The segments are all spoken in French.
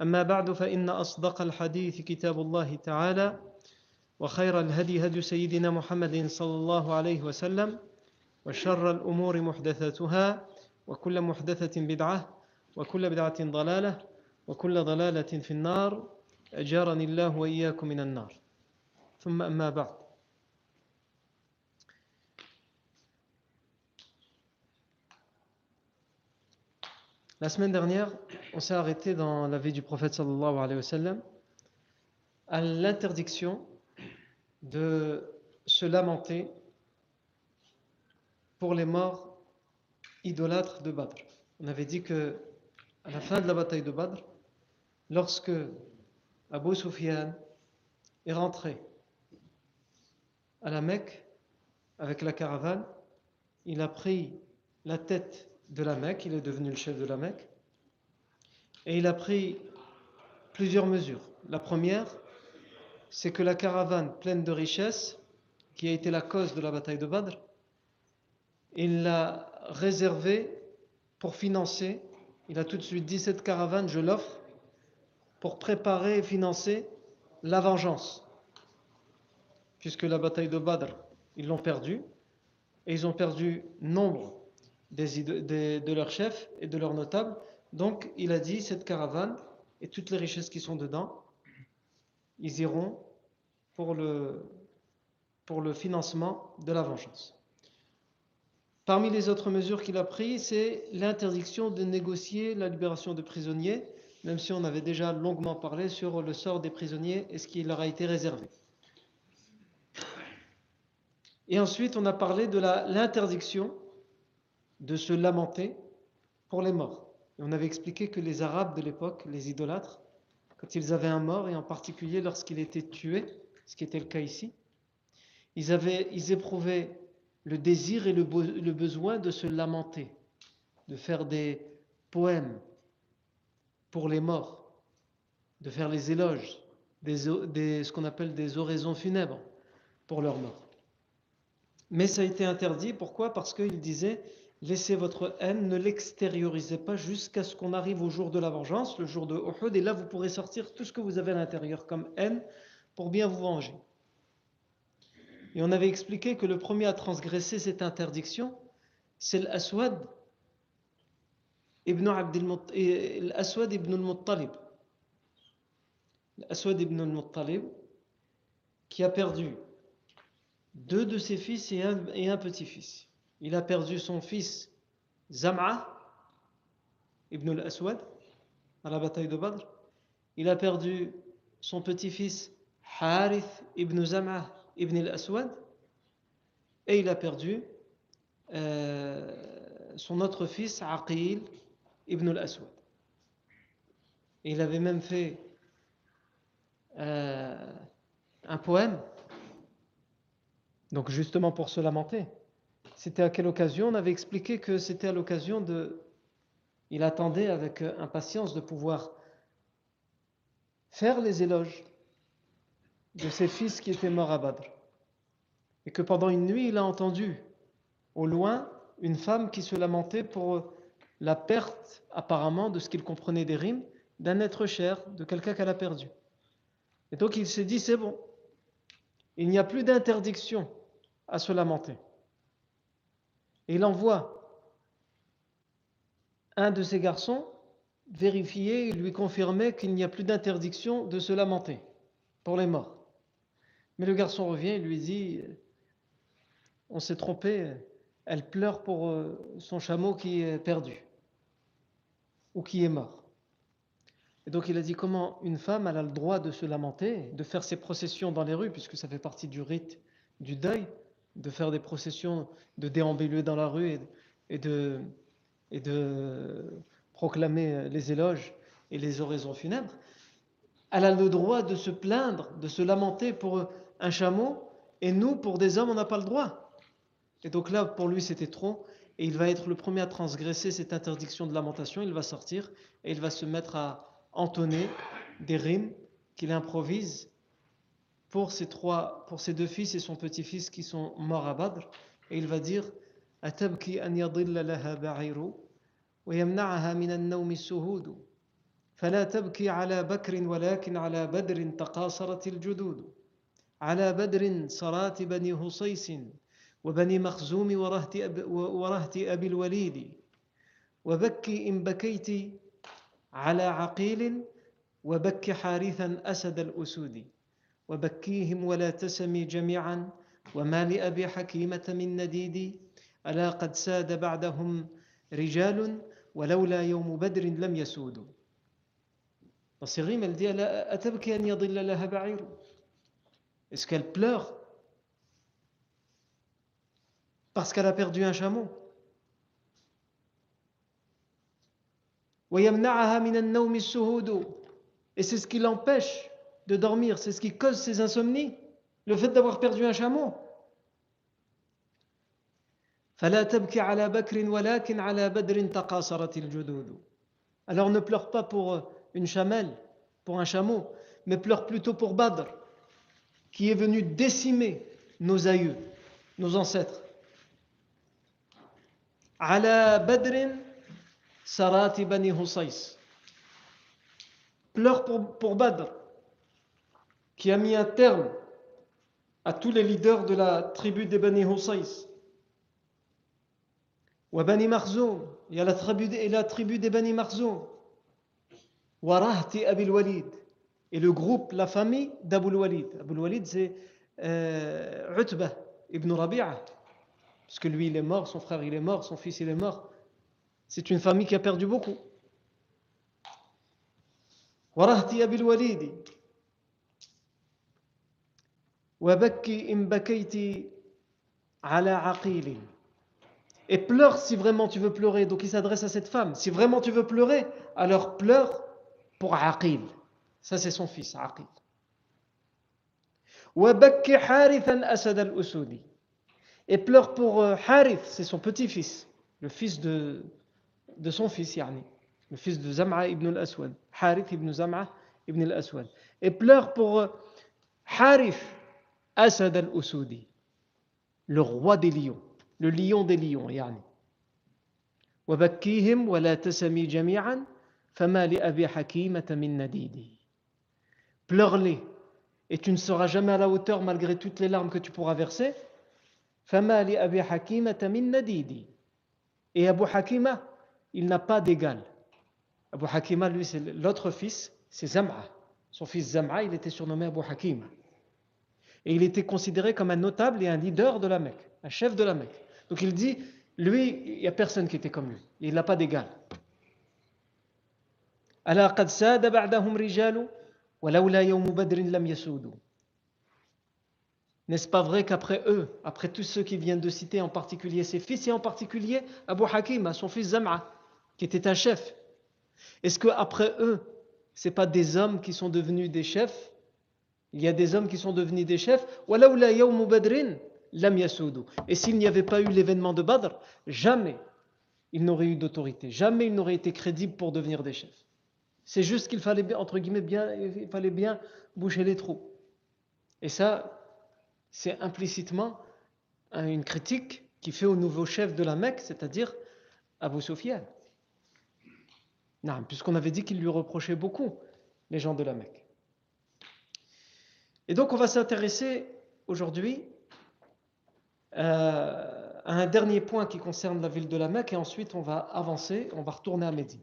أما بعد فإن أصدق الحديث كتاب الله تعالى وخير الهدي هدي سيدنا محمد صلى الله عليه وسلم وشر الأمور محدثاتها وكل محدثة بدعة وكل بدعة ضلالة وكل ضلالة في النار. أجارني الله وإياكم من النار. ثم أما بعد. La semaine dernière, on s'est arrêté dans la vie du prophète à l'interdiction de se lamenter pour les morts idolâtres de Badr. On avait dit que à la fin de la bataille de Badr, lorsque Abu Sufyan est rentré à la Mecque avec la caravane, il a pris la tête de la Mecque, il est devenu le chef de la Mecque, et il a pris plusieurs mesures. La première, c'est que la caravane pleine de richesses, qui a été la cause de la bataille de Badr, il l'a réservée pour financer, il a tout de suite dit cette caravane, je l'offre, pour préparer et financer la vengeance. Puisque la bataille de Badr, ils l'ont perdue, et ils ont perdu nombre de leurs chefs et de leurs notables. Donc il a dit, cette caravane et toutes les richesses qui sont dedans, ils iront pour le, pour le financement de la vengeance. Parmi les autres mesures qu'il a prises, c'est l'interdiction de négocier la libération de prisonniers, même si on avait déjà longuement parlé sur le sort des prisonniers et ce qui leur a été réservé. Et ensuite, on a parlé de l'interdiction de se lamenter pour les morts. On avait expliqué que les Arabes de l'époque, les idolâtres, quand ils avaient un mort, et en particulier lorsqu'il était tué, ce qui était le cas ici, ils, avaient, ils éprouvaient le désir et le, besoin de se lamenter, de faire des poèmes pour les morts, de faire les éloges, ce qu'on appelle des oraisons funèbres pour leurs morts. Mais ça a été interdit, pourquoi? Parce qu'il disait laissez votre haine, ne l'extériorisez pas jusqu'à ce qu'on arrive au jour de la vengeance, le jour de Uhud, et là vous pourrez sortir tout ce que vous avez à l'intérieur comme haine pour bien vous venger. Et on avait expliqué que le premier à transgresser cette interdiction, c'est l'Aswad ibn, ibn al-Muttalib. Ibn al-Muttalib, qui a perdu deux de ses fils et un petit-fils. Il a perdu son fils Zam'a ibn al-Aswad à la bataille de Badr. Il a perdu son petit-fils Harith ibn Zam'a ibn al-Aswad. Et il a perdu euh, son autre fils Aqil ibn al-Aswad. Il avait même fait euh, un poème, donc justement pour se lamenter. C'était à quelle occasion? On avait expliqué que c'était à l'occasion de... Il attendait avec impatience de pouvoir faire les éloges de ses fils qui étaient morts à Badr. Et que pendant une nuit, il a entendu au loin une femme qui se lamentait pour la perte, apparemment, de ce qu'il comprenait des rimes, d'un être cher, de quelqu'un qu'elle a perdu. Et donc il s'est dit, c'est bon, il n'y a plus d'interdiction à se lamenter. Et il envoie un de ses garçons vérifier, lui confirmer qu'il n'y a plus d'interdiction de se lamenter pour les morts. Mais le garçon revient et lui dit On s'est trompé, elle pleure pour euh, son chameau qui est perdu ou qui est mort. Et donc il a dit Comment une femme a le droit de se lamenter, de faire ses processions dans les rues, puisque ça fait partie du rite du deuil, de faire des processions, de déambuler dans la rue et, de, et de proclamer les éloges et les oraisons funèbres, elle a le droit de se plaindre, de se lamenter pour un chameau, et nous, pour des hommes, on n'a pas le droit. Et donc là, pour lui, c'était trop, et il va être le premier à transgresser cette interdiction de lamentation, il va sortir, et il va se mettre à entonner des rimes qu'il improvise pour ses, trois, pour ses deux fils et son petit-fils qui sont morts à Badr, et il va dire أتبكي أن يضل لها بعير ويمنعها من النوم السهود فلا تبكي على بكر ولكن على بدر تقاصرت الجدود على بدر صرات بني هصيس وبني مخزوم ورهت, أب ورهت أبي الوليد وبكي إن بكيت على عقيل وبك حارثا أسد الأسود وبكيهم ولا تسمي جميعا. وما لأبي حكيمة من نديد. ألا قد ساد بعدهم رجال ولولا يوم بدر لم يسودوا elle dit أتبكي أن يضل لها بعير. Est-ce qu'elle pleure parce qu'elle a perdu un chameau? ويمنعها من النوم السهود. Et c'est ce qui l'empêche de dormir, c'est ce qui cause ces insomnies, le fait d'avoir perdu un chameau. Alors ne pleure pas pour euh, une chamelle, pour un chameau, mais pleure plutôt pour Badr, qui est venu décimer nos aïeux, nos ancêtres. Ala Badrin Sarati Bani Pleure pour, pour Badr, qui a mis un terme à tous les leaders de la tribu des Bani Husayz. Wa Bani Marzoum, il y a la tribu, et la tribu des Bani Marzoum. Wa Rahti Abil Walid, et le groupe, la famille d'Abul Walid. Abul Walid, c'est euh, ibn Rabi'a, parce que lui, il est mort, son frère, il est mort, son fils, il est mort. C'est une famille qui a perdu beaucoup. Abil Walid, et pleure si vraiment tu veux pleurer. Donc il s'adresse à cette femme. Si vraiment tu veux pleurer, alors pleure pour Aqil. Ça c'est son fils, Aqil. Et pleure pour euh, Harith, c'est son petit-fils, le fils de, de son fils, yani, le fils de Zam'a ibn al-Aswad. Harith ibn Zam'a ibn al-Aswad. Et pleure pour euh, Harith, Asad al-Usudi, le roi des lions, le lion des lions, yani. وبكيهم ولا تسمي جميعا فما لأبي حكيمة من نديدي Pleure-les et tu ne seras jamais à la hauteur malgré toutes les larmes que tu pourras verser. فما لأبي حكيمة من نديدي Et Abu Hakima, il n'a pas d'égal. Abu Hakima, lui, c'est l'autre fils, c'est Zam'a. Son fils Zam'a, il était surnommé Abu Hakima. Et il était considéré comme un notable et un leader de la Mecque, un chef de la Mecque. Donc il dit, lui, il n'y a personne qui était comme lui. Il n'a pas d'égal. N'est-ce pas vrai qu'après eux, après tous ceux qui viennent de citer, en particulier ses fils, et en particulier Abu Hakim, son fils Zam'a, qui était un chef, est-ce qu'après eux, ce pas des hommes qui sont devenus des chefs il y a des hommes qui sont devenus des chefs. Et s'il n'y avait pas eu l'événement de Badr, jamais ils n'auraient eu d'autorité, jamais ils n'auraient été crédibles pour devenir des chefs. C'est juste qu'il fallait, entre guillemets, bien, il fallait bien boucher les trous. Et ça, c'est implicitement une critique qui fait au nouveau chef de la Mecque, c'est-à-dire Abu Sufyan. Puisqu'on avait dit qu'il lui reprochait beaucoup, les gens de la Mecque. Et donc on va s'intéresser aujourd'hui euh, à un dernier point qui concerne la ville de la Mecque et ensuite on va avancer, on va retourner à Médine.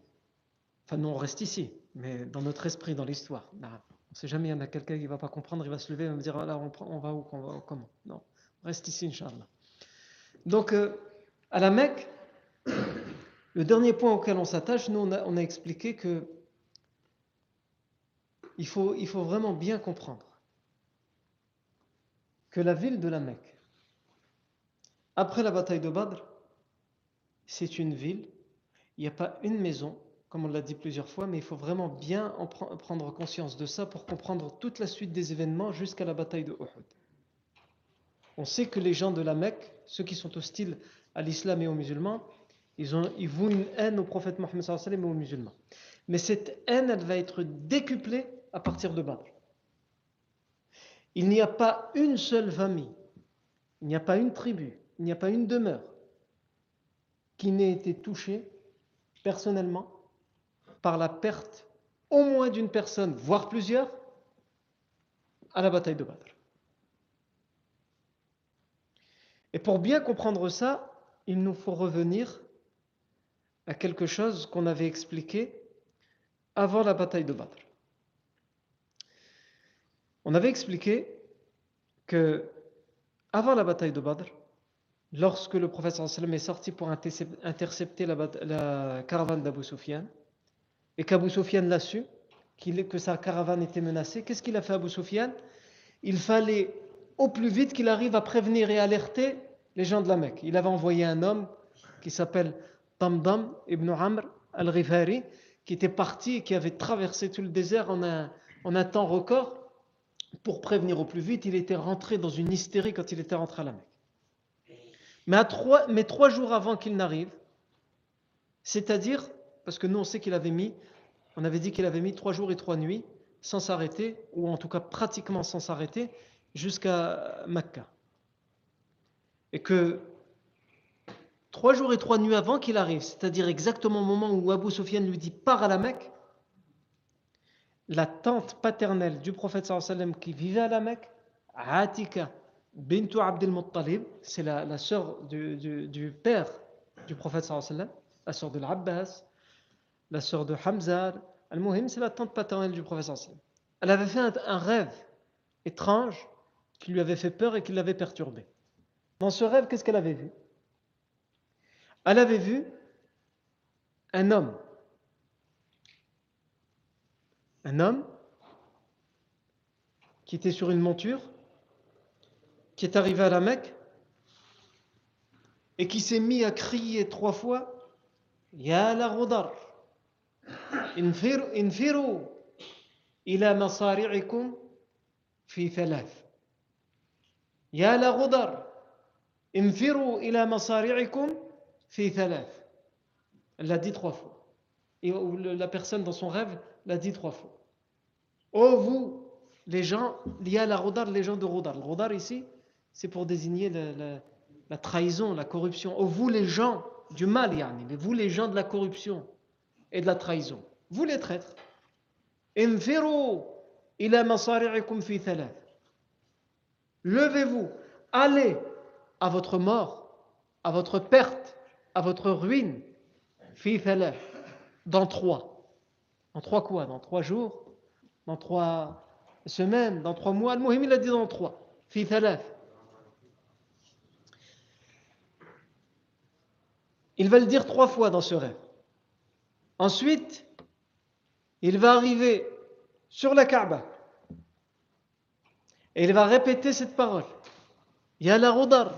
Enfin, nous, on reste ici, mais dans notre esprit, dans l'histoire. On ne sait jamais, il y en a quelqu'un qui ne va pas comprendre, il va se lever et va me dire, là, on, va où, on va, comment Non, on reste ici, Inch'Allah. Donc, euh, à la Mecque, le dernier point auquel on s'attache, nous, on a, expliqué que il faut, il faut vraiment bien comprendre que la ville de la Mecque, après la bataille de Badr, c'est une ville, il n'y a pas une maison, comme on l'a dit plusieurs fois, mais il faut vraiment bien en prendre conscience de ça pour comprendre toute la suite des événements jusqu'à la bataille de Uhud. On sait que les gens de la Mecque, ceux qui sont hostiles à l'islam et aux musulmans, ils, ont, ils vouent une haine au prophète Mohammed et aux musulmans. Mais cette haine, elle va être décuplée à partir de Badr. Il n'y a pas une seule famille, il n'y a pas une tribu, il n'y a pas une demeure qui n'ait été touchée personnellement par la perte au moins d'une personne, voire plusieurs, à la bataille de Badr. Et pour bien comprendre ça, il nous faut revenir à quelque chose qu'on avait expliqué avant la bataille de Badr. On avait expliqué que avant la bataille de Badr, lorsque le prophète est sorti pour intercepter la, caravane d'Abu Sufyan, et qu'Abu Sufyan l'a su, que sa caravane était menacée, qu'est-ce qu'il a fait Abu Sufyan? Il fallait au plus vite qu'il arrive à prévenir et alerter les gens de la Mecque. Il avait envoyé un homme qui s'appelle Tamdam ibn Amr al-Ghifari, qui était parti et qui avait traversé tout le désert en un temps record pour prévenir au plus vite. Il était rentré dans une hystérie quand il était rentré à la Mecque. Mais, à trois, mais trois jours avant qu'il n'arrive, c'est-à-dire, parce que nous on sait qu'il avait mis, on avait dit qu'il avait mis trois jours et trois nuits sans s'arrêter, ou en tout cas pratiquement sans s'arrêter, jusqu'à Mecca. Et que trois jours et trois nuits avant qu'il arrive, c'est-à-dire exactement au moment où Abu Sufyan lui dit pars à la Mecque, la tante paternelle du prophète sallam qui vivait à la Mecque, Atika bintu Abdel Muttalib, c'est la, la sœur du, père du prophète sallam, la sœur de l'Abbas, la sœur de Hamza, Al-Muhim, c'est la tante paternelle du prophète sallam. Elle avait fait un, rêve étrange qui lui avait fait peur et qui l'avait perturbé. Dans ce rêve, qu'est-ce qu'elle avait vu? Elle avait vu un homme un homme qui était sur une monture, qui est arrivé à la Mecque et qui s'est mis à crier trois fois Ya la Rodar, infiru ila masari'ikum fi thalath. Ya la Rodar, infiru ila masari'ikum fi thalath. Elle l'a dit trois fois. Et la personne dans son rêve l'a dit trois fois. Oh vous, les gens, il y a la rodar, les gens de rodar. Le rodar ici, c'est pour désigner la, trahison, la corruption. Oh vous les gens du mal, yani. vous les gens de la corruption et de la trahison. Vous les traîtres. Levez-vous, allez à votre mort, à votre perte, à votre ruine, dans trois. Dans trois quoi? Dans trois jours? Dans trois semaines Dans trois mois Al-Muhim, il a dit dans trois. Fi Il va le dire trois fois dans ce rêve. Ensuite, il va arriver sur la Kaaba. Et il va répéter cette parole. Ya la rodar.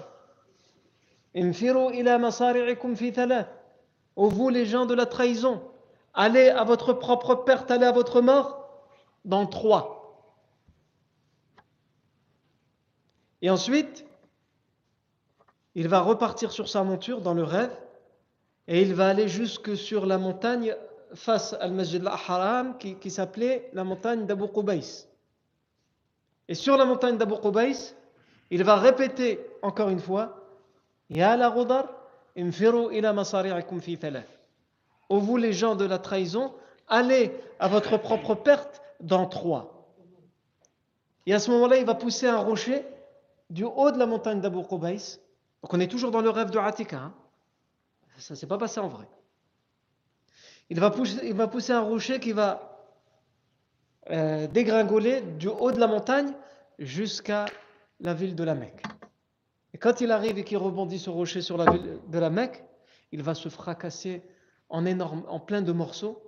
Infiru ila masari'ikum fi thalath. Ô vous les gens de la trahison, allez à votre propre perte, allez à votre mort dans trois. Et ensuite, il va repartir sur sa monture dans le rêve et il va aller jusque sur la montagne face al Masjid al-Haram qui, s'appelait la montagne d'Abu Qubays. Et sur la montagne d'Abu Qubays, il va répéter encore une fois Ya la rodar, infiru ila masari'ikum fi ô vous les gens de la trahison, allez à votre propre perte dans trois. Et à ce moment-là, il va pousser un rocher du haut de la montagne d'Abu Qubays. Donc on est toujours dans le rêve de Atika. Hein. Ça ne s'est pas passé en vrai. il va pousser, il va pousser un rocher qui va euh, dégringoler du haut de la montagne jusqu'à la ville de la Mecque. Et quand il arrive et qu'il rebondit ce rocher sur la ville de la Mecque, il va se fracasser en, en plein de morceaux,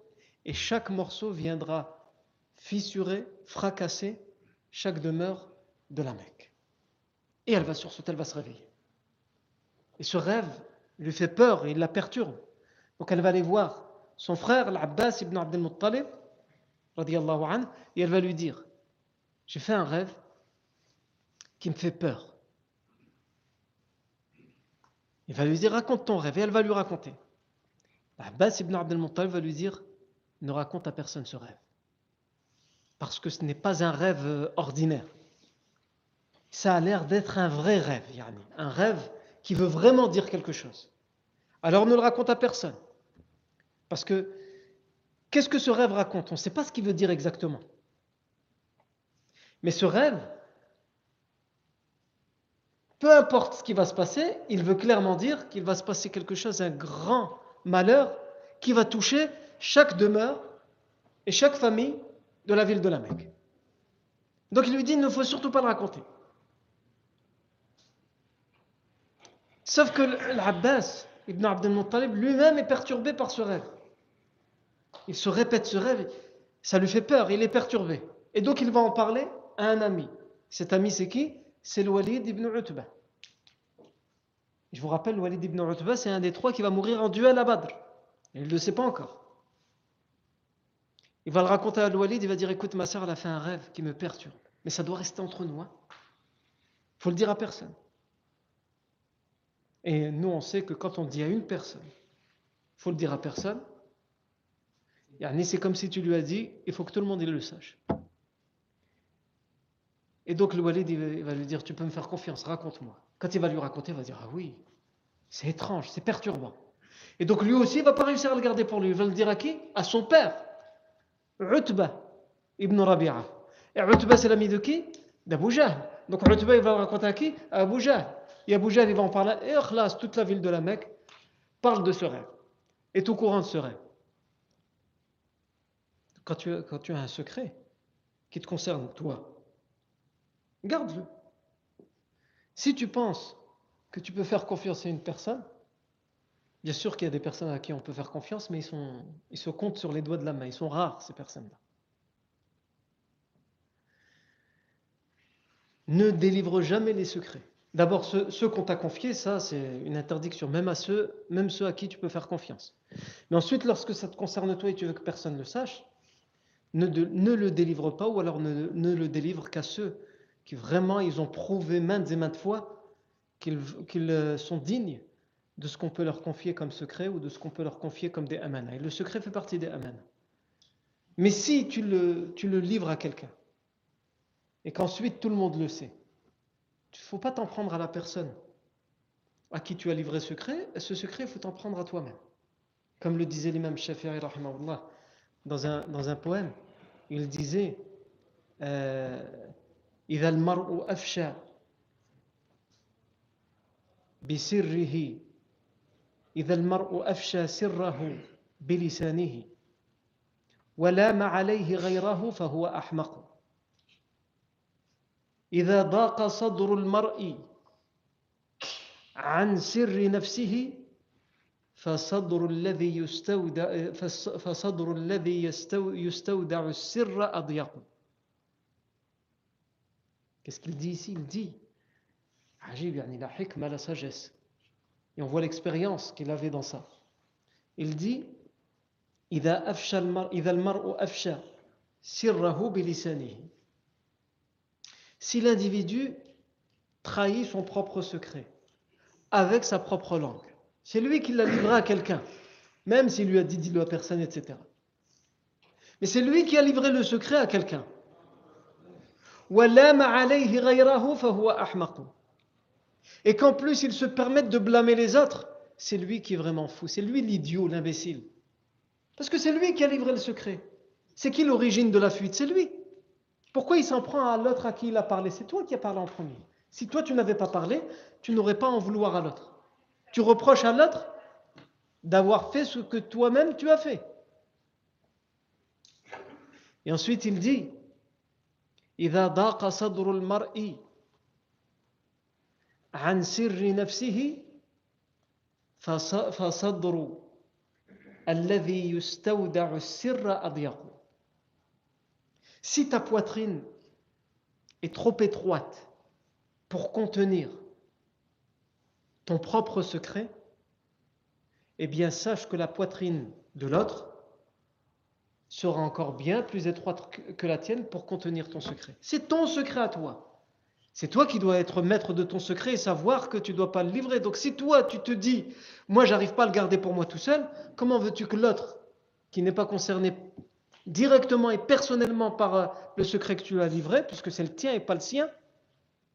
et chaque morceau viendra fissurer, fracasser chaque demeure de la Mecque. Et elle va sursauter, elle va se réveiller. Et ce rêve lui fait peur, il la perturbe. Donc elle va aller voir son frère, l'Abbas ibn Abdel Muttalib, anhu, et elle va lui dire J'ai fait un rêve qui me fait peur. Il va lui dire Raconte ton rêve, et elle va lui raconter. L'Abbas ibn Abdel Muttalib va lui dire Ne raconte à personne ce rêve. Parce que ce n'est pas un rêve euh, ordinaire. Ça a l'air d'être un vrai rêve, yani, un rêve qui veut vraiment dire quelque chose. Alors ne le raconte à personne. Parce que qu'est-ce que ce rêve raconte? On ne sait pas ce qu'il veut dire exactement. Mais ce rêve, peu importe ce qui va se passer, il veut clairement dire qu'il va se passer quelque chose, un grand malheur qui va toucher chaque demeure et chaque famille de la ville de la Mecque. Donc il lui dit, il ne faut surtout pas le raconter. Sauf que l'Abbas ibn Abdel Muttalib lui-même est perturbé par ce rêve. Il se répète ce rêve, ça lui fait peur, il est perturbé. Et donc il va en parler à un ami. Cet ami c'est qui? C'est le Walid ibn Utbah. Je vous rappelle, le Walid ibn Utbah, c'est un des trois qui va mourir en duel à Badr. il ne le sait pas encore. Il va le raconter à Walid, il va dire Écoute, ma soeur, elle a fait un rêve qui me perturbe. Mais ça doit rester entre nous. Il hein. faut le dire à personne. Et nous, on sait que quand on dit à une personne, il faut le dire à personne, c'est comme si tu lui as dit, il faut que tout le monde le sache. Et donc le va lui dire, tu peux me faire confiance, raconte-moi. Quand il va lui raconter, il va dire, ah oui, c'est étrange, c'est perturbant. Et donc lui aussi, il ne va pas réussir à le garder pour lui. Il va le dire à qui? À son père, Utba ibn Rabi'a. Et Utba, c'est l'ami de qui? D'Abu. Donc Utba, il va le raconter à qui? À Abu. Et Abu il va en parler. Et Ikhlas, toute la ville de la Mecque, parle de ce rêve. Est au courant de ce rêve. Quand tu, quand tu as un secret qui te concerne, toi, garde-le. Si tu penses que tu peux faire confiance à une personne, bien sûr qu'il y a des personnes à qui on peut faire confiance, mais ils, se comptent sur les doigts de la main. Ils sont rares, ces personnes-là. Ne délivre jamais les secrets. D'abord, ceux, qu'on t'a confiés, ça, c'est une interdiction, même à ceux, même ceux à qui tu peux faire confiance. Mais ensuite, lorsque ça te concerne toi et tu veux que personne ne le sache, ne, le délivre pas ou alors ne, le délivre qu'à ceux qui vraiment, ils ont prouvé maintes et maintes fois qu'ils euh, sont dignes de ce qu'on peut leur confier comme secret ou de ce qu'on peut leur confier comme des amana. Et le secret fait partie des amana. Mais si tu le, tu le livres à quelqu'un et qu'ensuite tout le monde le sait, il ne faut pas t'en prendre à la personne à qui tu as livré ce secret, ce secret, il faut t'en prendre à toi-même. Comme le disait l'imam Shafi'i dans un, dans un poème, il disait إذا المرء أفشى بسره إذا المرء أفشى سره بلسانه ولام عليه غيره فهو أحمق. إذا ضاق صدر المرء عن سر نفسه فصدر الذي يستودع فصدر الذي يستودع السر أضيق. Qu'est-ce qu'il dit ici? Il dit Ajib, il a hikma, la sagesse. On voit l'expérience qu'il avait dans ça. Il dit Si l'individu trahit son propre secret avec sa propre langue, c'est lui qui l'a livré à quelqu'un, même s'il lui a dit dis-le à personne, etc. Mais c'est lui qui a livré le secret à quelqu'un Et qu'en plus il se permette de blâmer les autres, c'est lui qui est vraiment fou, c'est lui l'idiot, l'imbécile. Parce que c'est lui qui a livré le secret. C'est qui l'origine de la fuite C'est lui. Pourquoi il s'en prend à l'autre à qui il a parlé C'est toi qui as parlé en premier. Si toi tu n'avais pas parlé, tu n'aurais pas à en vouloir à l'autre. Tu reproches à l'autre d'avoir fait ce que toi-même tu as fait. Et ensuite il dit إذا ضاق صدر المرء عن سر نفسه فصدر الذي يستودع السر أضيق Si ta poitrine est trop étroite pour contenir ton propre secret, eh bien sache que la poitrine de l'autre sera encore bien plus étroite que la tienne pour contenir ton secret. C'est ton secret à toi. C'est toi qui dois être maître de ton secret et savoir que tu ne dois pas le livrer. Donc si toi, tu te dis, moi, j'arrive pas à le garder pour moi tout seul, comment veux-tu que l'autre, qui n'est pas concerné directement et personnellement par euh, le secret que tu as livré, puisque c'est le tien et pas le sien,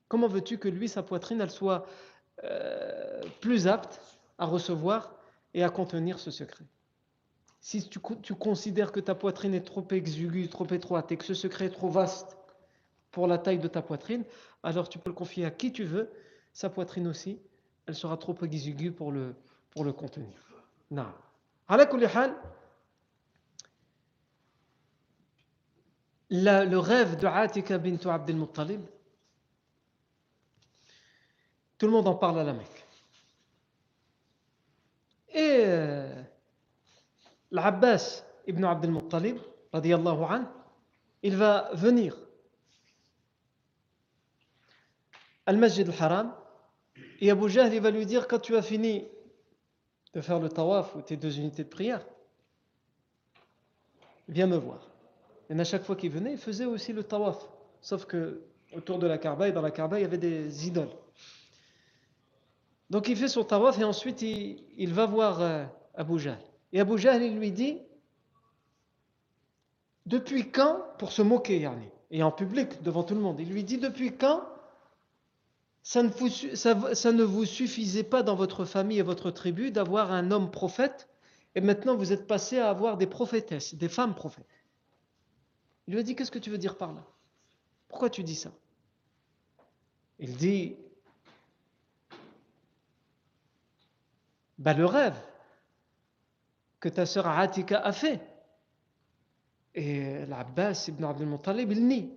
comment veux-tu que lui, sa poitrine, elle soit euh, plus apte à recevoir et à contenir ce secret? Si tu, considères que ta poitrine est trop exiguë, trop étroite et que ce secret est trop vaste pour la taille de ta poitrine, alors tu peux le confier à qui tu veux. Sa poitrine aussi, elle sera trop exiguë pour le, pour le contenir. Non. le rêve de Atika bint Abdel Muttalib, tout le monde en parle à la Mecque. Et euh, l'Abbas ibn Abdel Muttalib, il va venir al-Masjid al-Haram et Abu Jahl il va lui dire quand tu as fini de faire le tawaf ou tes deux unités de prière, viens me voir. Et à chaque fois qu'il venait, il faisait aussi le tawaf. Sauf que autour de la Kaaba dans la Kaaba, il y avait des idoles. Donc il fait son tawaf et ensuite il, va voir euh, Abu Jahl. Et Abu Jahl, il lui dit Depuis quand, pour se moquer, yani, et en public, devant tout le monde, il lui dit Depuis quand ça ne, vous, suffisait pas dans votre famille et votre tribu d'avoir un homme prophète, et maintenant vous êtes passé à avoir des prophétesses, des femmes prophètes. Il lui a dit Qu'est-ce que tu veux dire par là? Pourquoi tu dis ça? Il dit bah, Le rêve que ta sœur Atika a fait. Et l'Abbas ibn Abdul il nie.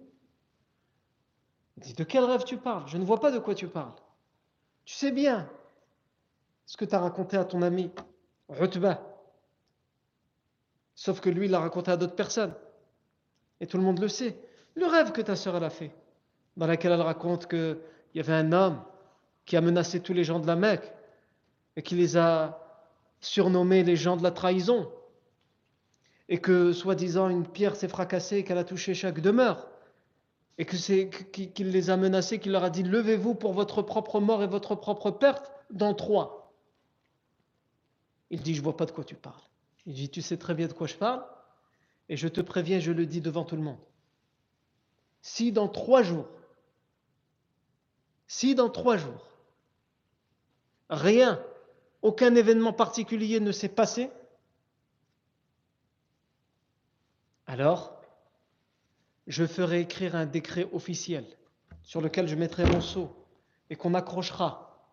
Dit De quel rêve tu parles? Je ne vois pas de quoi tu parles. Tu sais bien ce que tu as raconté à ton ami Utba. Sauf que lui, il l'a raconté à d'autres personnes. Et tout le monde le sait. Le rêve que ta sœur a fait, dans lequel elle raconte qu'il y avait un homme qui a menacé tous les gens de la Mecque et qui les a surnommés les gens de la trahison, et que soi-disant une pierre s'est fracassée et qu'elle a touché chaque demeure, et c'est qu'il les a menacés, qu'il leur a dit levez-vous pour votre propre mort et votre propre perte dans trois. Il dit je vois pas de quoi tu parles. Il dit tu sais très bien de quoi je parle, et je te préviens, je le dis devant tout le monde. Si dans trois jours, si dans trois jours, rien aucun événement particulier ne s'est passé, alors je ferai écrire un décret officiel sur lequel je mettrai mon sceau et qu'on accrochera,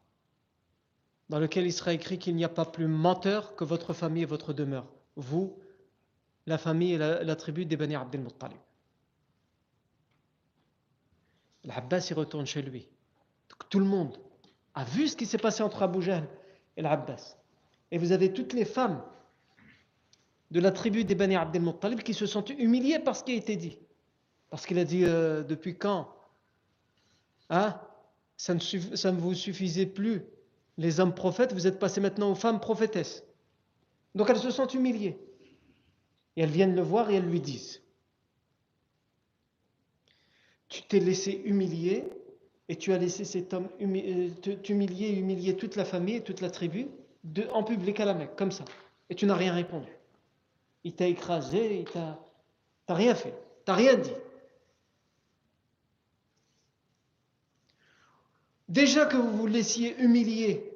dans lequel il sera écrit qu'il n'y a pas plus menteur que votre famille et votre demeure, vous, la famille et la, tribu des Bani Abdel Muttalib. L'Abbas y retourne chez lui. Tout le monde a vu ce qui s'est passé entre Abu Jahl et l'Abbas. Et vous avez toutes les femmes de la tribu des Bani Abdel Muttalib qui se sont humiliées par ce qui a été dit. Parce qu'il a dit euh, depuis quand hein, ça, ne vous suffisait plus, les hommes prophètes, vous êtes passés maintenant aux femmes prophétesses. Donc elles se sont humiliées. Et elles viennent le voir et elles lui disent Tu t'es laissé humilier et tu as laissé cet homme euh, t'humilier, humilier toute la famille, toute la tribu, en public à la Mecque, comme ça. Et tu n'as rien répondu. Il t'a écrasé, il t'a, rien fait, t'as rien dit. Déjà que vous vous laissiez humilier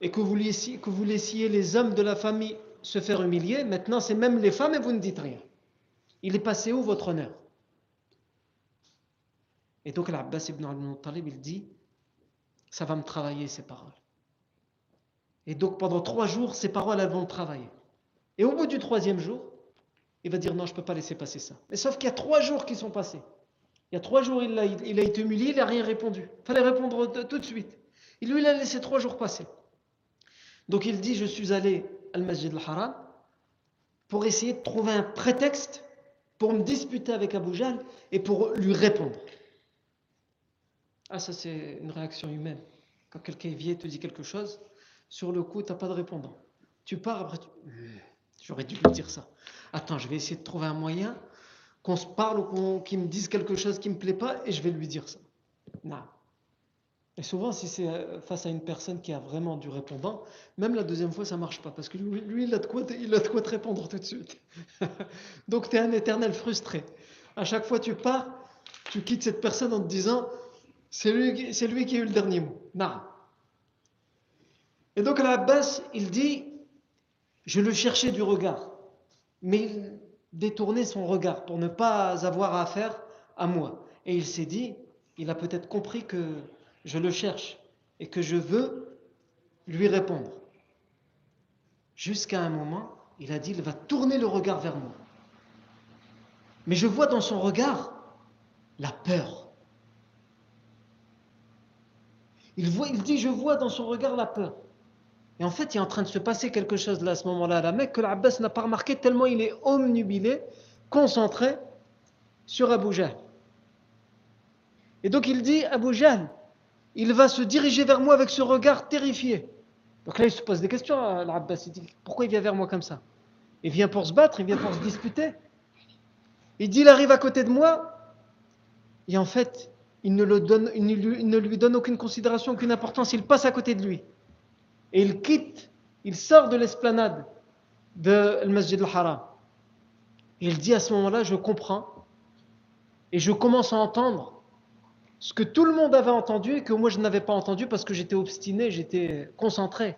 et que vous laissiez, les hommes de la famille se faire humilier, maintenant c'est même les femmes et vous ne dites rien. Il est passé où votre honneur? Et donc l'Abbas ibn al-Muttalib, il dit, ça va me travailler ces paroles. Et donc pendant trois jours, ces paroles, elles vont travailler. Et au bout du troisième jour, il va dire non, je ne peux pas laisser passer ça. Mais sauf qu'il y a trois jours qui sont passés. Il y a trois jours, il a, il a été humilié, il n'a rien répondu. Il fallait répondre tout de suite. Il lui, a laissé trois jours passer. Donc il dit, je suis allé al Masjid al-Haram pour essayer de trouver un prétexte pour me disputer avec Abu Jahl et pour lui répondre. Ah, ça c'est une réaction humaine. Quand quelqu'un vient et te dit quelque chose, sur le coup, tu n'as pas de répondant. Tu pars, après tu... J'aurais dû lui dire ça. Attends, je vais essayer de trouver un moyen qu'on se parle ou qu'il me dise quelque chose qui ne me plaît pas et je vais lui dire ça. Non. Et souvent, si c'est euh, face à une personne qui a vraiment du répondant, même la deuxième fois, ça ne marche pas parce que lui, il, a de quoi, il a de quoi te répondre tout de suite. Donc, tu es un éternel frustré. À chaque fois, tu pars, tu quittes cette personne en te disant c'est lui, lui qui a eu le dernier mot. Non. Et donc, à la base, il dit je le cherchais du regard, mais il détournait son regard pour ne pas avoir affaire à moi. Et il s'est dit, il a peut-être compris que je le cherche et que je veux lui répondre. Jusqu'à un moment, il a dit, il va tourner le regard vers moi. Mais je vois dans son regard la peur. Il, voit, il dit, je vois dans son regard la peur. Et en fait, il est en train de se passer quelque chose là à ce moment-là à la Mecque que l'Abbas n'a pas remarqué tellement il est omnubilé, concentré sur Abu Jahl. Et donc il dit Abu Jahl, il va se diriger vers moi avec ce regard terrifié. Donc là, il se pose des questions à l'Abbas. Il dit Pourquoi il vient vers moi comme ça? Il vient pour se battre, il vient pour se disputer. Il dit Il arrive à côté de moi, et en fait, il ne lui donne aucune considération, aucune importance. Il passe à côté de lui et il quitte, il sort de l'esplanade de Masjid al-Haram. Il dit à ce moment-là, je comprends, et je commence à entendre ce que tout le monde avait entendu et que moi je n'avais pas entendu parce que j'étais obstiné, j'étais concentré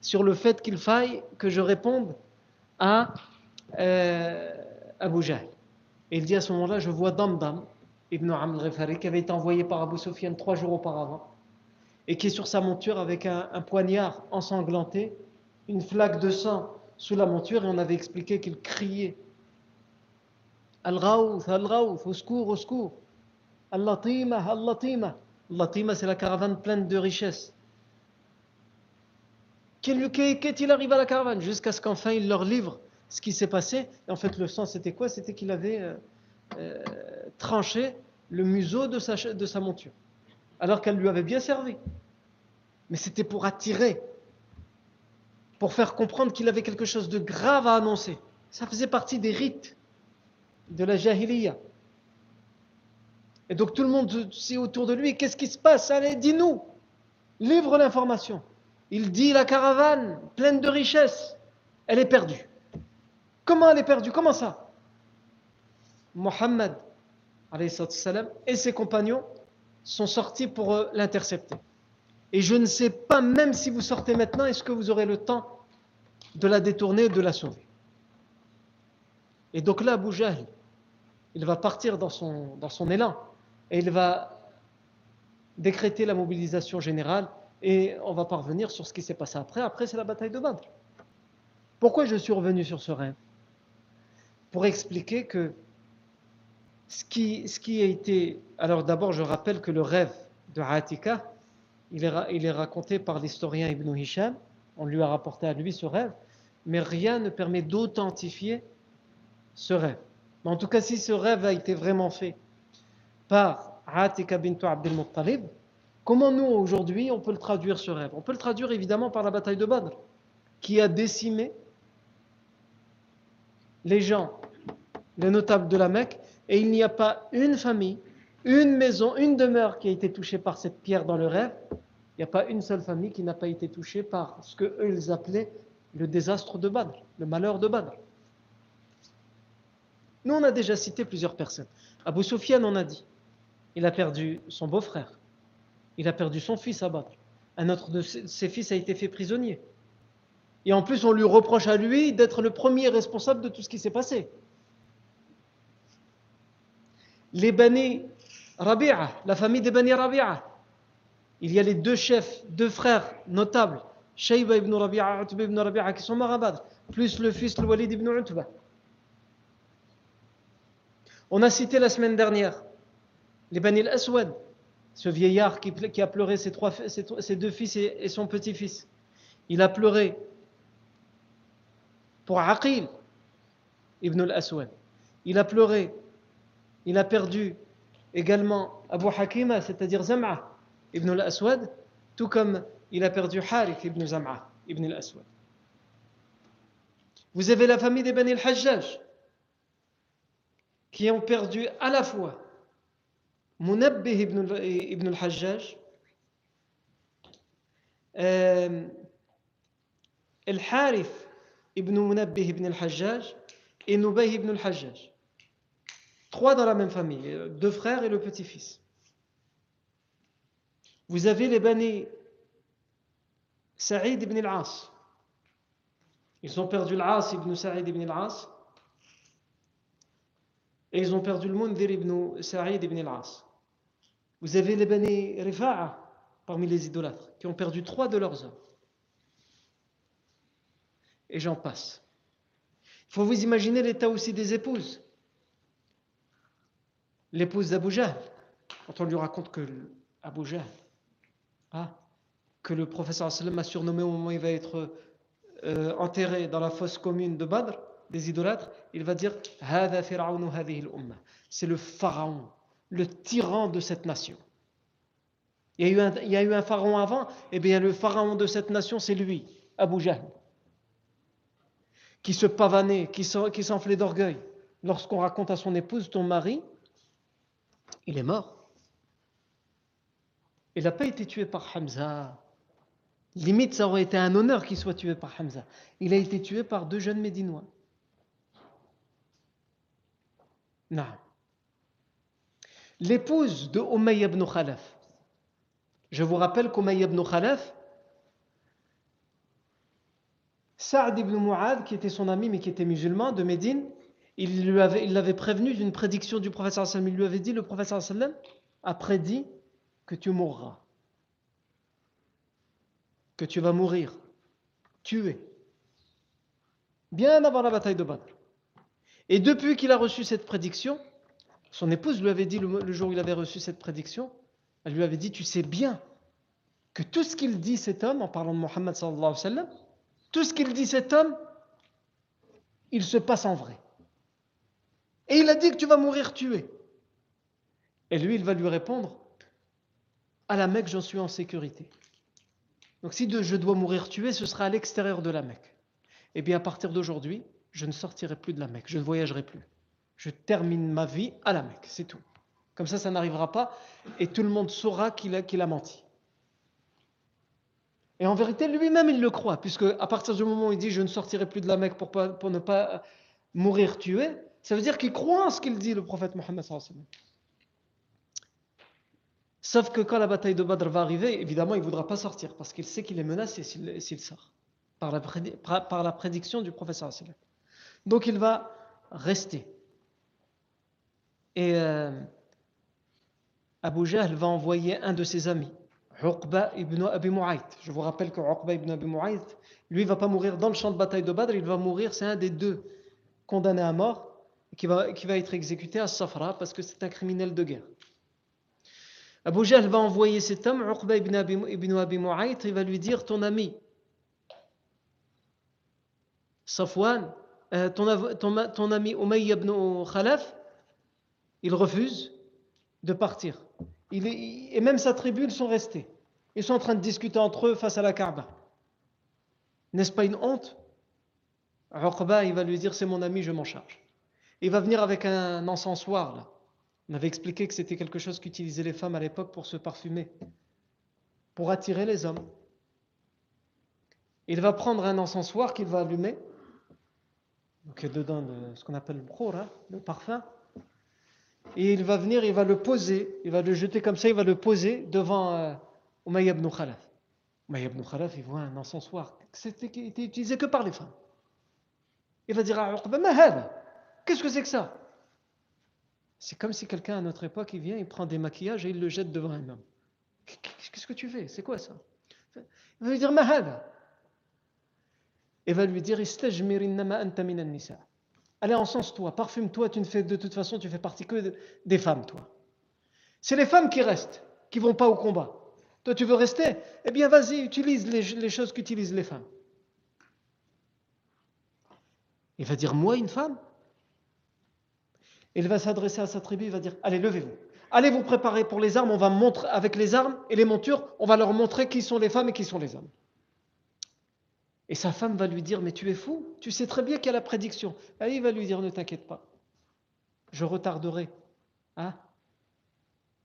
sur le fait qu'il faille que je réponde à euh, Abu Jahl. Et il dit à ce moment-là, je vois Damdam, Ibn Amr al qui avait été envoyé par Abu Sufyan trois jours auparavant et qui est sur sa monture avec un, poignard ensanglanté, une flaque de sang sous la monture, et on avait expliqué qu'il criait Al-Rawth, Al-Rawth, au secours, au secours. Al-Latima, Al-Latima. Al-Latima, c'est la caravane pleine de richesses. Qu'est-il arrive à la caravane? Jusqu'à ce qu'enfin il leur livre ce qui s'est passé. En fait, le sens, c'était quoi? C'était qu'il avait euh, euh, tranché le museau de sa monture alors qu'elle lui avait bien servi. Mais c'était pour attirer, pour faire comprendre qu'il avait quelque chose de grave à annoncer. Ça faisait partie des rites de la jahiliya. Et donc tout le monde sait autour de lui, qu'est-ce qui se passe? Allez, dis-nous, livre l'information. Il dit la caravane pleine de richesses, elle est perdue. Comment elle est perdue? Comment ça? Mohammed et ses compagnons sont sortis pour euh, l'intercepter. Et je ne sais pas, même si vous sortez maintenant, est-ce que vous aurez le temps de la détourner, de la sauver? Et donc là, Abu il va partir dans son, dans son élan et il va décréter la mobilisation générale et on va parvenir sur ce qui s'est passé après. Après, c'est la bataille de Badr. Pourquoi je suis revenu sur ce rêve? Pour expliquer que ce qui, a été. Alors d'abord, je rappelle que le rêve de Atika, il est, il est raconté par l'historien Ibn Hisham. On lui a rapporté à lui ce rêve, mais rien ne permet d'authentifier ce rêve. Mais en tout cas, si ce rêve a été vraiment fait par Atika bint Abdel Muttalib, comment nous aujourd'hui on peut le traduire ce rêve? On peut le traduire évidemment par la bataille de Badr, qui a décimé les gens, les notables de la Mecque, et il n'y a pas une famille, une maison, une demeure qui a été touchée par cette pierre dans le rêve. Il n'y a pas une seule famille qui n'a pas été touchée par ce qu'eux appelaient le désastre de Badr, le malheur de Badr. Nous, on a déjà cité plusieurs personnes. Abu Sufyan en a dit. Il a perdu son beau-frère. Il a perdu son fils à Badr. Un autre de ses fils a été fait prisonnier. Et en plus, on lui reproche à lui d'être le premier responsable de tout ce qui s'est passé les Bani Rabi'a, la famille des Bani Rabi'a. Il y a les deux chefs, deux frères notables, Shayba ibn Rabi'a, Utba ibn Rabi'a, qui sont morts plus le fils, le Walid ibn Utba. On a cité la semaine dernière les Bani al-Aswad, ce vieillard qui, a pleuré ses, trois, ses, deux fils et, son petit-fils. Il a pleuré pour Aqil ibn al-Aswad. Il a pleuré. Il a perdu également Abu Hakima, c'est-à-dire Zam'a ibn al-Aswad, tout comme il a perdu Harith ibn Zam'a ibn al-Aswad. Vous avez la famille des Bani al-Hajjaj qui ont perdu à la fois Munabbih ibn, al-Hajjaj, euh, Al-Harith ibn Munabbih ibn al-Hajjaj et Nubay ibn al-Hajjaj. Trois dans la même famille, deux frères et le petit-fils. Vous avez les Bani Saïd ibn al-As. Ils ont perdu l'As ibn Saïd ibn al-As et ils ont perdu le Mundhir ibn Saïd ibn al-As. Vous avez les Bani Rifa'a parmi les idolâtres qui ont perdu trois de leurs hommes. Et j'en passe. Il faut vous imaginer l'état aussi des épouses. L'épouse d'Abu quand on lui raconte que Abu ah, que le professeur a surnommé au moment où il va être euh, enterré dans la fosse commune de Badr, des idolâtres, il va dire C'est le pharaon, le tyran de cette nation. Il y, a eu un, il y a eu un pharaon avant, et eh bien le pharaon de cette nation, c'est lui, Abu qui se pavanait, qui s'enflait d'orgueil. Lorsqu'on raconte à son épouse, ton mari, il est mort. Il n'a pas été tué par Hamza. Limite, ça aurait été un honneur qu'il soit tué par Hamza. Il a été tué par deux jeunes Médinois. Non. L'épouse de Umayy ibn Khalaf. Je vous rappelle qu'Umayy ibn Khalaf, Saad ibn Mu'ad, qui était son ami mais qui était musulman de Médine, il l'avait prévenu d'une prédiction du prophète sallam. Il lui avait dit, le prophète sallam a prédit que tu mourras, que tu vas mourir, tué, bien avant la bataille de Badr. Et depuis qu'il a reçu cette prédiction, son épouse lui avait dit le, jour où il avait reçu cette prédiction, elle lui avait dit, tu sais bien que tout ce qu'il dit cet homme, en parlant de Mohammed sallallahu alayhi wa sallam, tout ce qu'il dit cet homme, il se passe en vrai. Et il a dit que tu vas mourir tué. Et lui, il va lui répondre, à la Mecque, j'en suis en sécurité. Donc si je dois mourir tué, ce sera à l'extérieur de la Mecque. Eh bien, à partir d'aujourd'hui, je ne sortirai plus de la Mecque, je ne voyagerai plus. Je termine ma vie à la Mecque, c'est tout. Comme ça, ça n'arrivera pas et tout le monde saura qu'il a, menti. Et en vérité, lui-même, il le croit, puisque à partir du moment où il dit je ne sortirai plus de la Mecque pour ne pas mourir tué, ça veut dire qu'il croit en ce qu'il dit, le prophète Mohammed. Sauf que quand la bataille de Badr va arriver, évidemment, il ne voudra pas sortir, parce qu'il sait qu'il est menacé s'il sort, par la, prédiction du prophète. Donc il va rester. Et euh, Abu Jahl va envoyer un de ses amis, Uqba ibn Abi Mu'ayt. Je vous rappelle que Uqba ibn Abi Mu'ayt, lui, va pas mourir dans le champ de bataille de Badr, il va mourir, c'est un des deux condamnés à mort, qui va, qui va être exécuté à Safra parce que c'est un criminel de guerre. Abu Jahl va envoyer cet homme, Uqba ibn Abi, ibn Abi il va lui dire Ton ami, Safwan, euh, ton, ami Umayy ibn Khalaf, il refuse de partir. et même sa tribu, ils sont restés. Ils sont en train de discuter entre eux face à la Kaaba. N'est-ce pas une honte? Uqba, il va lui dire, c'est mon ami, je m'en charge. Il va venir avec un encensoir, là. On avait expliqué que c'était quelque chose qu'utilisaient les femmes à l'époque pour se parfumer, pour attirer les hommes. Il va prendre un encensoir qu'il va allumer, donc il dedans ce qu'on appelle le hein, le parfum. Et il va venir, il va le poser, il va le jeter comme ça, il va le poser devant euh, ibn Khalaf. Umayy ibn Khalaf, il voit un encensoir qui était utilisé que par les femmes. Il va dire à Uqba, qu'est-ce que c'est que ça? C'est comme si quelqu'un à notre époque, il vient, il prend des maquillages et il le jette devant un homme. Qu'est-ce que tu fais? C'est quoi ça? Il va lui dire, et va lui dire Allez, encense-toi, parfume-toi, tu ne fais de toute façon, tu fais partie que des femmes, toi. C'est les femmes qui restent, qui vont pas au combat. Toi, tu veux rester? Eh bien, vas-y, utilise les, choses qu'utilisent les femmes. Il va dire, moi, une femme? Il va s'adresser à sa tribu, il va dire, allez, levez-vous. Allez vous préparer pour les armes, on va montrer avec les armes et les montures, on va leur montrer qui sont les femmes et qui sont les hommes. Et sa femme va lui dire, mais tu es fou, tu sais très bien qu'il y a la prédiction. Et il va lui dire, ne t'inquiète pas, je retarderai. Hein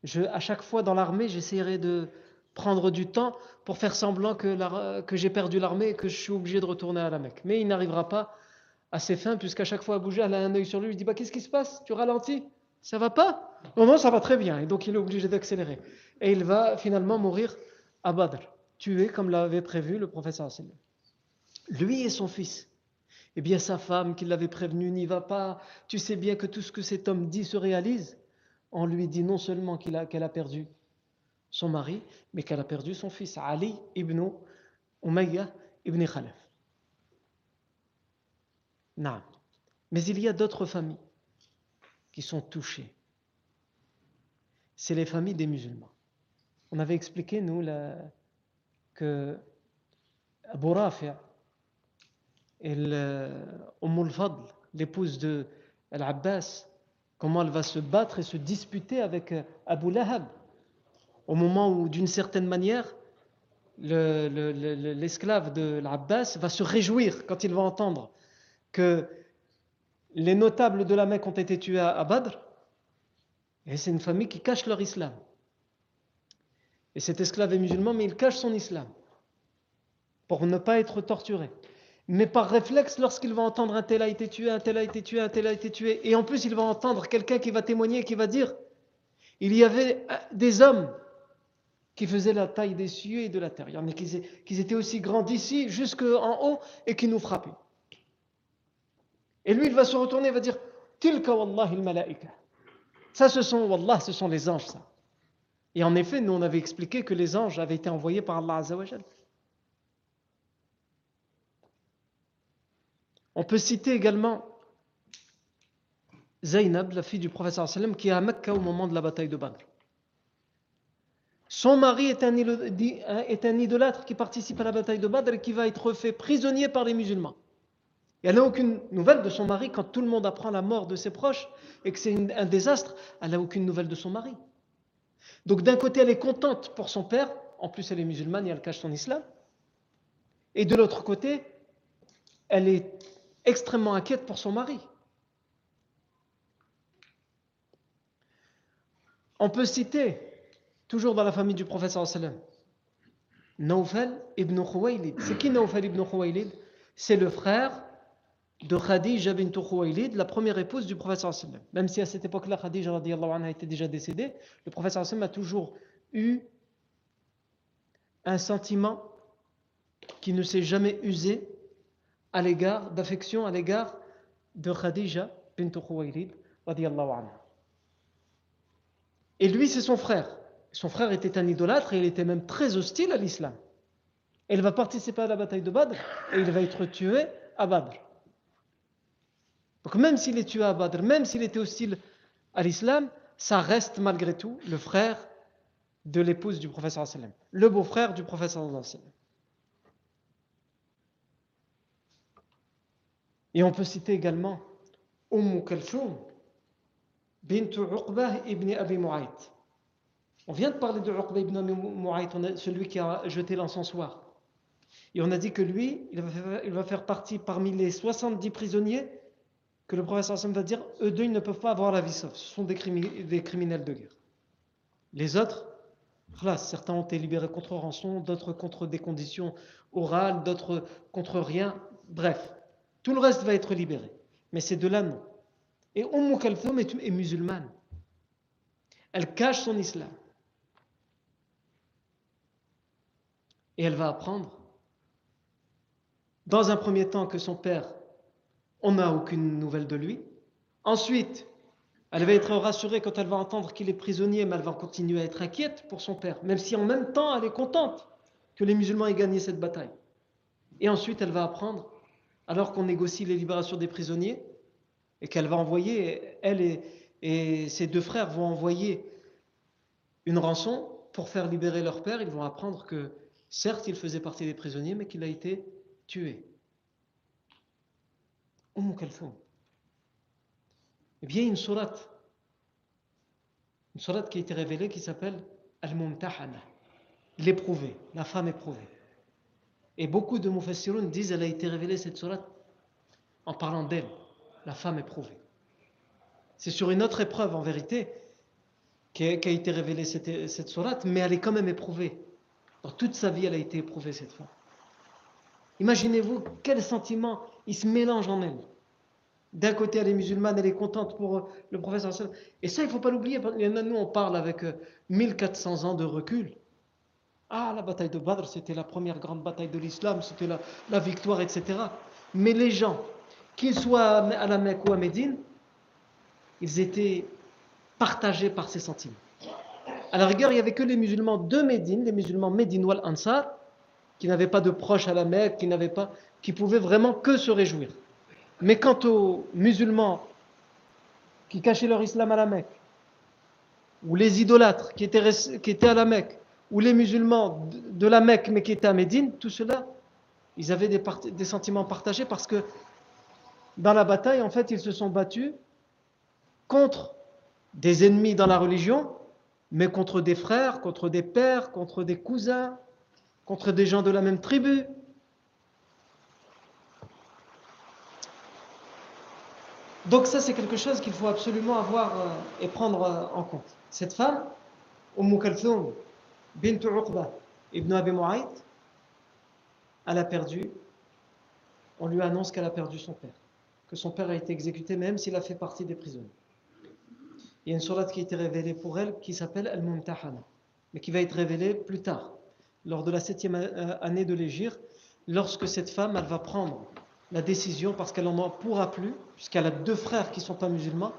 je, à chaque fois dans l'armée, j'essaierai de prendre du temps pour faire semblant que, que j'ai perdu l'armée et que je suis obligé de retourner à la Mecque. Mais il n'arrivera pas à ses fins, puisqu'à chaque fois Abu elle a un œil sur lui, il dit bah, Qu'est-ce qui se passe? Tu ralentis? Ça va pas? Non, non, ça va très bien. Et donc il est obligé d'accélérer. Et il va finalement mourir à Badr, tué comme l'avait prévu le professeur Lui et son fils. Eh bien, sa femme qui l'avait prévenu n'y va pas. Tu sais bien que tout ce que cet homme dit se réalise. On lui dit non seulement qu'elle a, a perdu son mari, mais qu'elle a perdu son fils, Ali ibn Umayya ibn Khalaf. Non. Mais il y a d'autres familles qui sont touchées. C'est les familles des musulmans. On avait expliqué, nous, que Abu Rafi' et Umm Fadl, l'épouse de Al-Abbas, comment elle va se battre et se disputer avec Abu Lahab au moment où, d'une certaine manière, l'esclave de l'Abbas va se réjouir quand il va entendre que les notables de la Mecque ont été tués à Badr. Et c'est une famille qui cache leur islam. Et cet esclave est musulman, mais il cache son islam pour ne pas être torturé. Mais par réflexe, lorsqu'il va entendre un tel a été tué, un tel a été tué, un tel a été tué, et en plus il va entendre quelqu'un qui va témoigner, qui va dire, il y avait des hommes qui faisaient la taille des cieux et de la terre. A qui étaient aussi grands d'ici jusqu'en haut et qui nous frappaient. Et lui, il va se retourner et va dire Tilka wallah il malaika. Ça, ce sont, wallah, ce sont les anges, ça. Et en effet, nous, on avait expliqué que les anges avaient été envoyés par Allah Azzawajal. On peut citer également Zainab, la fille du professeur sallam, qui est à Mecca au moment de la bataille de Badr. Son mari est un, est un idolâtre qui participe à la bataille de Badr et qui va être fait prisonnier par les musulmans. Elle n'a aucune nouvelle de son mari quand tout le monde apprend la mort de ses proches et que c'est un désastre. Elle n'a aucune nouvelle de son mari. Donc d'un côté, elle est contente pour son père, en plus elle est musulmane et elle cache son islam. Et de l'autre côté, elle est extrêmement inquiète pour son mari. On peut citer toujours dans la famille du professeur sallam. Naufal ibn Khuwaylid. C'est qui Naufal ibn Khuwaylid? C'est le frère de Khadija bint Khuwaylid, la première épouse du professeur sallam. Même si à cette époque-là, Khadija anha était déjà décédée, le professeur sallam a toujours eu un sentiment qui ne s'est jamais usé à l'égard d'affection à l'égard de Khadija bint Khuwaylid anha. Et lui, c'est son frère. Son frère était un idolâtre et il était même très hostile à l'islam. Il va participer à la bataille de Badr et il va être tué à Badr. Donc même s'il est tué à Badr, même s'il était hostile à l'islam, ça reste malgré tout le frère de l'épouse du professeur sallam, le beau-frère du professeur sallam. Et on peut citer également Umm Kalfoum bint Uqbah ibn Abi Mu'ayt. On vient de parler de Uqba ibn Mu'ayt, celui qui a jeté l'encensoir. Et on a dit que lui, il va, faire, partie parmi les 70 prisonniers que le professeur va dire, eux deux, ils ne peuvent pas avoir la vie sauve. Ce sont des, criminels de guerre. Les autres, certains ont été libérés contre rançon, d'autres contre des conditions orales, d'autres contre rien. Bref, tout le reste va être libéré. Mais ces deux-là, non. Et Umm Kalthoum est musulmane. Elle cache son islam. Et elle va apprendre, dans un premier temps, que son père, on n'a aucune nouvelle de lui. Ensuite, elle va être rassurée quand elle va entendre qu'il est prisonnier, mais elle va continuer à être inquiète pour son père, même si en même temps elle est contente que les musulmans aient gagné cette bataille. Et ensuite, elle va apprendre, alors qu'on négocie les libérations des prisonniers, et qu'elle va envoyer, elle et, ses deux frères vont envoyer une rançon pour faire libérer leur père. Ils vont apprendre que certes il faisait partie des prisonniers, mais qu'il a été tué. Umm Kalfoum. Eh bien, une sourate, une sourate qui a été révélée qui s'appelle Al-Mumtahana, l'éprouvé, la femme éprouvée. Et beaucoup de Mufassiroun disent qu'elle a été révélée cette sourate en parlant d'elle, la femme éprouvée. C'est sur une autre épreuve en vérité qu'a été révélée cette, cette mais elle est quand même éprouvée. Dans toute sa vie, elle a été éprouvée cette femme. Imaginez-vous quel sentiment il se mélange en elle. D'un côté, elle est musulmane, elle est contente pour le professeur. Et ça, il ne faut pas l'oublier. Nous, on parle avec 1400 euh, ans de recul. Ah, la bataille de Badr, c'était la première grande bataille de l'islam, c'était la, la, victoire, etc. Mais les gens, qu'ils soient à la Mecque ou à Médine, ils étaient partagés par ces sentiments. À la rigueur, il n'y avait que les musulmans de Médine, les musulmans médinois Ansar, qui n'avaient pas de proches à la Mecque, qui n'avaient pas, qui pouvaient vraiment que se réjouir. Mais quant aux musulmans qui cachaient leur islam à la Mecque, ou les idolâtres qui étaient, qui étaient à la Mecque, ou les musulmans de la Mecque mais qui étaient à Médine, tout cela, ils avaient des, des sentiments partagés parce que dans la bataille, en fait, ils se sont battus contre des ennemis dans la religion, mais contre des frères, contre des pères, contre des cousins, contre des gens de la même tribu. Donc ça, c'est quelque chose qu'il faut absolument avoir euh, et prendre euh, en compte. Cette femme, Umm Kalthoum bint Uqba ibn Abi Mu'ayt, elle a perdu, on lui annonce qu'elle a perdu son père, que son père a été exécuté même s'il a fait partie des prisonniers. Il y a une sourate qui a été révélée pour elle qui s'appelle Al-Mumtahana, mais qui va être révélée plus tard, lors de la septième euh, année de l'Égir, lorsque cette femme, elle va prendre la décision parce qu'elle n'en pourra plus, puisqu'elle a deux frères qui ne sont pas musulmans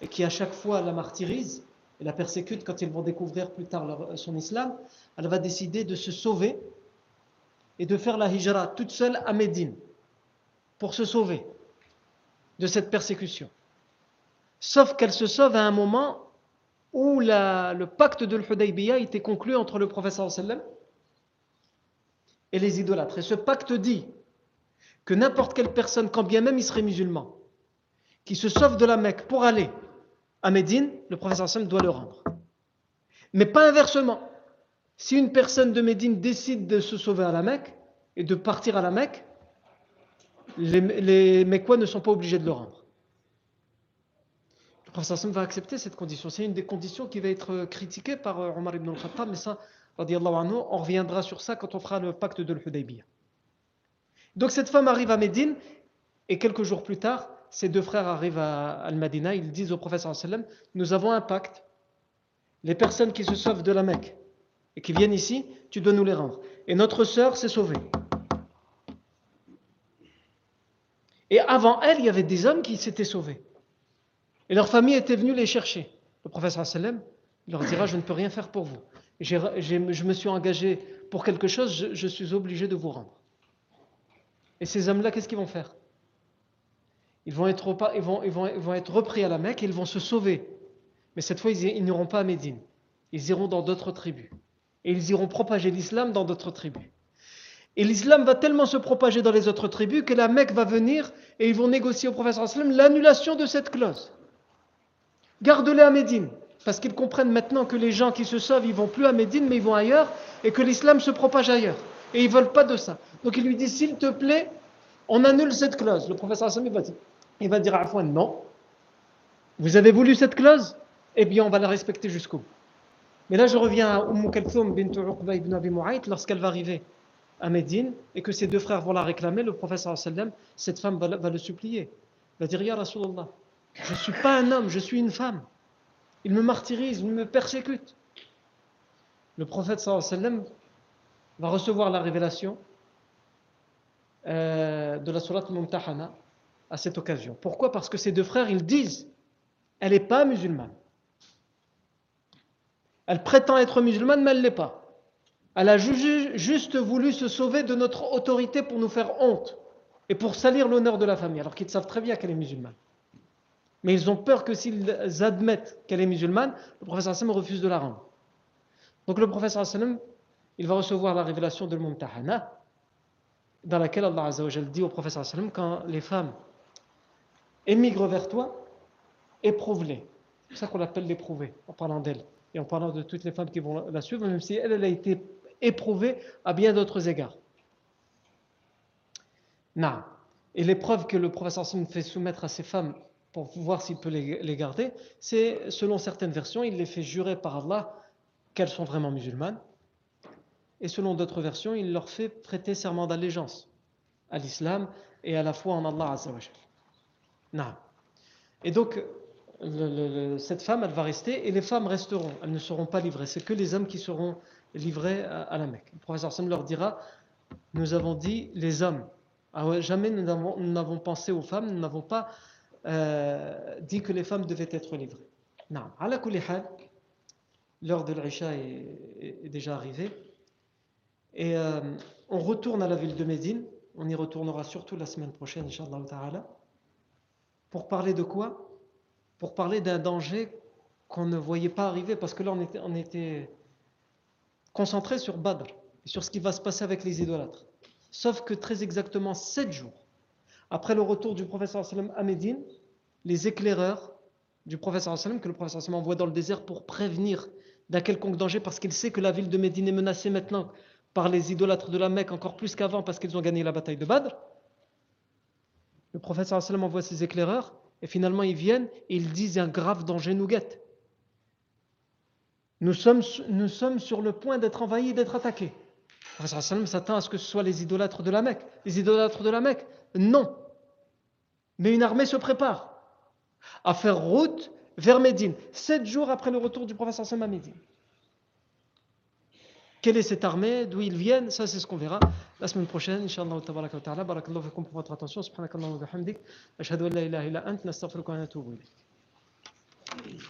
et qui à chaque fois la martyrisent et la persécutent quand ils vont découvrir plus tard son islam, elle va décider de se sauver et de faire la hijra toute seule à Médine pour se sauver de cette persécution. Sauf qu'elle se sauve à un moment où le pacte de l'Hudaybiyah était conclu entre le professeur sallam et les idolâtres. Et ce pacte dit que n'importe quelle personne, quand bien même il serait musulman, qui se sauve de la Mecque pour aller à Médine, le professeur sallam doit le rendre. Mais pas inversement. Si une personne de Médine décide de se sauver à la Mecque et de partir à la Mecque, les, les Mecquois ne sont pas obligés de le rendre. Le professeur va accepter cette condition. C'est une des conditions qui va être critiquée par euh, Omar ibn al-Khattab, mais ça, on reviendra sur ça quand on fera le pacte de l'Hudaybiyah. Donc cette femme arrive à Médine, et quelques jours plus tard, ses deux frères arrivent à Al-Madina, ils disent au professeur sallam, nous avons un pacte, les personnes qui se sauvent de la Mecque et qui viennent ici, tu dois nous les rendre. Et notre sœur s'est sauvée. Et avant elle, il y avait des hommes qui s'étaient sauvés. Et leur famille était venue les chercher. Le professeur sallam leur dira Je ne peux rien faire pour vous. je me suis engagé pour quelque chose, je, suis obligé de vous rendre. Et ces hommes-là, qu'est-ce qu'ils vont faire? Ils vont, être, ils, vont, ils, vont, ils vont, être, repris à la Mecque et ils vont se sauver. Mais cette fois, ils, n'iront pas à Médine. Ils iront dans d'autres tribus. Et ils iront propager l'islam dans d'autres tribus. Et l'islam va tellement se propager dans les autres tribus que la Mecque va venir et ils vont négocier au professeur l'annulation de cette clause. Garde-les à Médine. Parce qu'ils comprennent maintenant que les gens qui se sauvent, ils vont plus à Médine, mais ils vont ailleurs, et que l'islam se propage ailleurs. Et ils veulent pas de ça. Donc il lui dit, s'il te plaît, on annule cette clause. Le professeur Hassan, il va dire, il va dire à non. Vous avez voulu cette clause? Eh bien, on va la respecter jusqu'au bout. Mais là, je reviens à Umm Kalthoum bint Uqba ibn Abi Mu'ayt, lorsqu'elle va arriver à Médine, et que ses deux frères vont la réclamer, le professeur sallam, cette femme va, le supplier. Va dire, Ya Rasulallah, je ne suis pas un homme, je suis une femme. Il me martyrise, il me persécute. Le prophète sallam va recevoir la révélation euh, de la surat Mumtahana à cette occasion. Pourquoi? Parce que ses deux frères, ils disent elle n'est pas musulmane. Elle prétend être musulmane, mais elle ne l'est pas. Elle a juste voulu se sauver de notre autorité pour nous faire honte et pour salir l'honneur de la famille, alors qu'ils savent très bien qu'elle est musulmane. Mais ils ont peur que s'ils admettent qu'elle est musulmane, le professeur sallam refuse de la rendre. Donc le professeur sallam, il va recevoir la révélation de Mumtahana, dans laquelle Allah dit au professeur sallam quand les femmes émigrent vers toi, éprouve-les. C'est ça qu'on l'appelle l'éprouver, en parlant d'elle. Et en parlant de toutes les femmes qui vont la suivre, même si elle, elle a été éprouvée à bien d'autres égards. Non. Et l'épreuve que le professeur sallam fait soumettre à ces femmes pour voir s'il peut les, garder, c'est selon certaines versions, il les fait jurer par Allah qu'elles sont vraiment musulmanes. Et selon d'autres versions, il leur fait prêter serment d'allégeance à l'islam et à la foi en Allah Azza Et donc, cette femme, elle va rester et les femmes resteront. Elles ne seront pas livrées. C'est que les hommes qui seront livrés à, la Mecque. Le professeur Sam leur dira Nous avons dit les hommes. Ah jamais nous n'avons pensé aux femmes, nous n'avons pas euh, dit que les femmes devaient être livrées. Non. À la l'heure de l'Isha est, déjà arrivée. Et euh, on retourne à la ville de Médine. On y retournera surtout la semaine prochaine, Inch'Allah ta'ala. Pour parler de quoi? Pour parler d'un danger qu'on ne voyait pas arriver, parce que là on était, on était concentré sur Badr, sur ce qui va se passer avec les idolâtres. Sauf que très exactement sept jours après le retour du professeur à Médine, les éclaireurs du professeur que le professeur envoie dans le désert pour prévenir d'un quelconque danger parce qu'il sait que la ville de Médine est menacée maintenant par les idolâtres de la Mecque encore plus qu'avant parce qu'ils ont gagné la bataille de Badr. Le professeur envoie ses éclaireurs et finalement ils viennent et ils disent un grave danger nous guette. Nous sommes, sur le point d'être envahis d'être attaqués. Le professeur s'attend à ce que ce soit les idolâtres de la Mecque. Les idolâtres de la Mecque Non. Mais une armée se prépare à faire route vers Médine, sept jours après le retour du professeur à Médine. Quelle est cette armée? D'où ils viennent? Ça, c'est ce qu'on verra la semaine prochaine. Inch'Allah, tabarak wa ta'ala. Barakallahu fikum pour votre attention. Subhanakallahu wa bihamdik. Ashhadu an la ilaha illa ant. Nastaghfiruka wa natubu ilayk.